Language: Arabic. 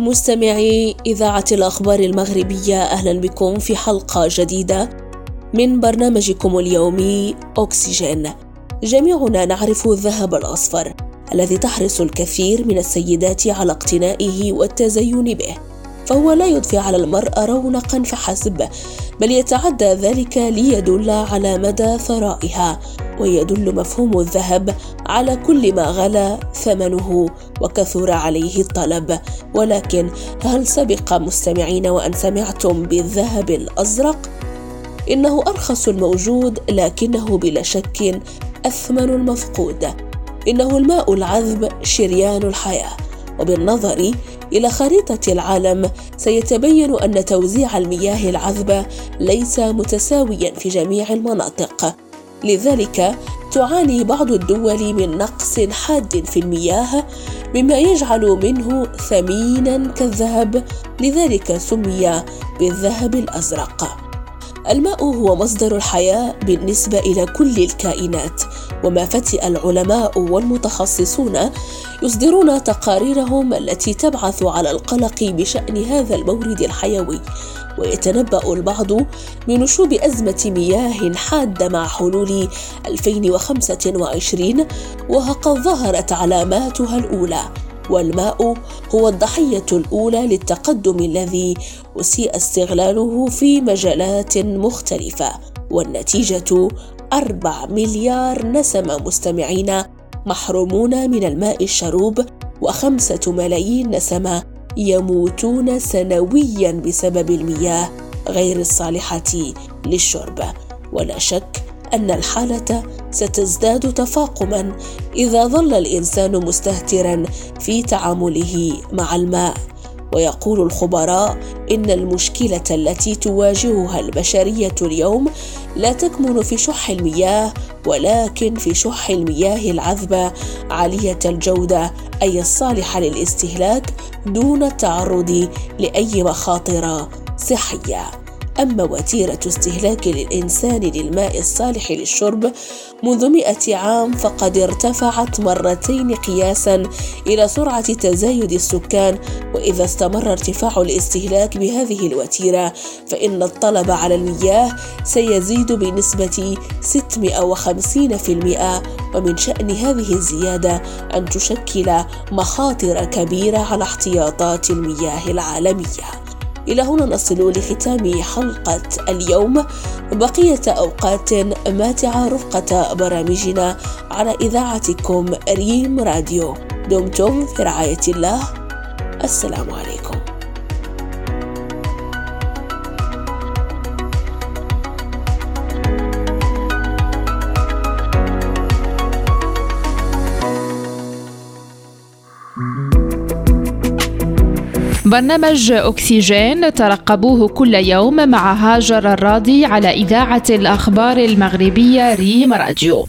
مستمعي إذاعة الأخبار المغربية أهلا بكم في حلقة جديدة من برنامجكم اليومي أكسجين جميعنا نعرف الذهب الأصفر الذي تحرص الكثير من السيدات على اقتنائه والتزين به. فهو لا يضفي على المرأة رونقا فحسب بل يتعدى ذلك ليدل على مدى ثرائها ويدل مفهوم الذهب على كل ما غلا ثمنه وكثر عليه الطلب. ولكن هل سبق مستمعين وأن سمعتم بالذهب الأزرق؟ إنه أرخص الموجود لكنه بلا شك أثمن المفقود. إنه الماء العذب شريان الحياة. وبالنظر إلى خريطة العالم. سيتبين أن توزيع المياه العذبه ليس متساويا في جميع المناطق. لذلك تعاني بعض الدول من نقص حاد في المياه مما يجعل منه ثمينا كالذهب. لذلك سمي بالذهب الأزرق. الماء هو مصدر الحياة بالنسبة إلى كل الكائنات وما فتئ العلماء والمتخصصون يصدرون تقاريرهم التي تبعث على القلق بشأن هذا المورد الحيوي. ويتنبأ البعض بنشوب أزمة مياه حادة مع حلول 2025 وقد ظهرت علاماتها الأولى. والماء هو الضحية الأولى للتقدم الذي أسيء استغلاله في مجالات مختلفة والنتيجة أربع مليار نسمة مستمعين محرومون من الماء الشروب وخمسة ملايين نسمة يموتون سنويا بسبب المياه غير الصالحة للشرب. ولا شك أن الحالة ستزداد تفاقما إذا ظل الإنسان مستهترا في تعامله مع الماء. ويقول الخبراء إن المشكلة التي تواجهها البشرية اليوم لا تكمن في شح المياه ولكن في شح المياه العذبه عالية الجودة أي الصالحه للاستهلاك دون التعرض لأي مخاطر صحية. أما وتيرة استهلاك الإنسان للماء الصالح للشرب منذ مئة عام فقد ارتفعت مرتين قياسا إلى سرعة تزايد السكان وإذا استمر ارتفاع الاستهلاك بهذه الوتيرة فإن الطلب على المياه سيزيد بنسبة 650% ومن شأن هذه الزيادة أن تشكل مخاطر كبيرة على احتياطات المياه العالمية. إلى هنا نصل لختام حلقة اليوم. بقية أوقات ماتعة رفقة برامجنا على إذاعتكم ريم راديو. دمتم في رعاية الله. السلام عليكم. برنامج أكسجين ترقبوه كل يوم مع هاجر الراضي على إذاعة الأخبار المغربية ريم راديو.